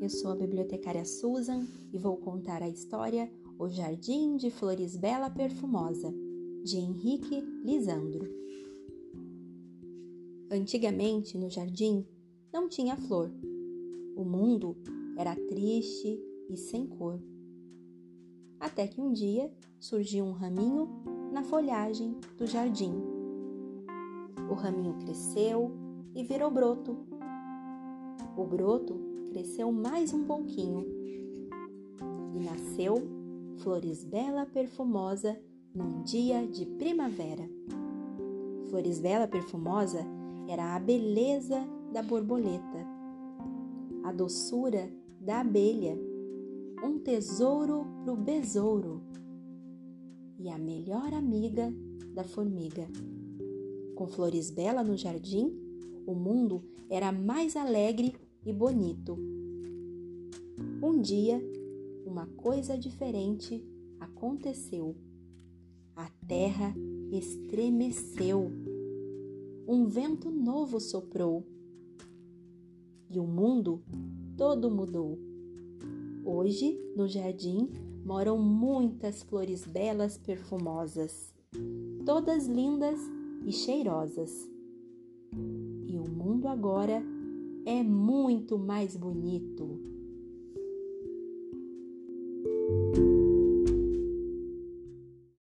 eu sou a bibliotecária Susan e vou contar a história O Jardim de Flores Bela Perfumosa, de Henrique Lisandro. Antigamente, no jardim, não tinha flor. O mundo era triste e sem cor. Até que um dia surgiu um raminho na folhagem do jardim. O raminho cresceu e virou broto. O broto cresceu mais um pouquinho e nasceu Flores Bela Perfumosa num dia de primavera. Flores Bela Perfumosa era a beleza da borboleta, a doçura da abelha, um tesouro pro besouro e a melhor amiga da formiga. Com Flores Bela no jardim, o mundo era mais alegre e bonito. Um dia, uma coisa diferente aconteceu. A terra estremeceu. Um vento novo soprou. E o mundo todo mudou. Hoje, no jardim, moram muitas flores belas perfumosas, todas lindas e cheirosas. E o mundo agora é muito mais bonito.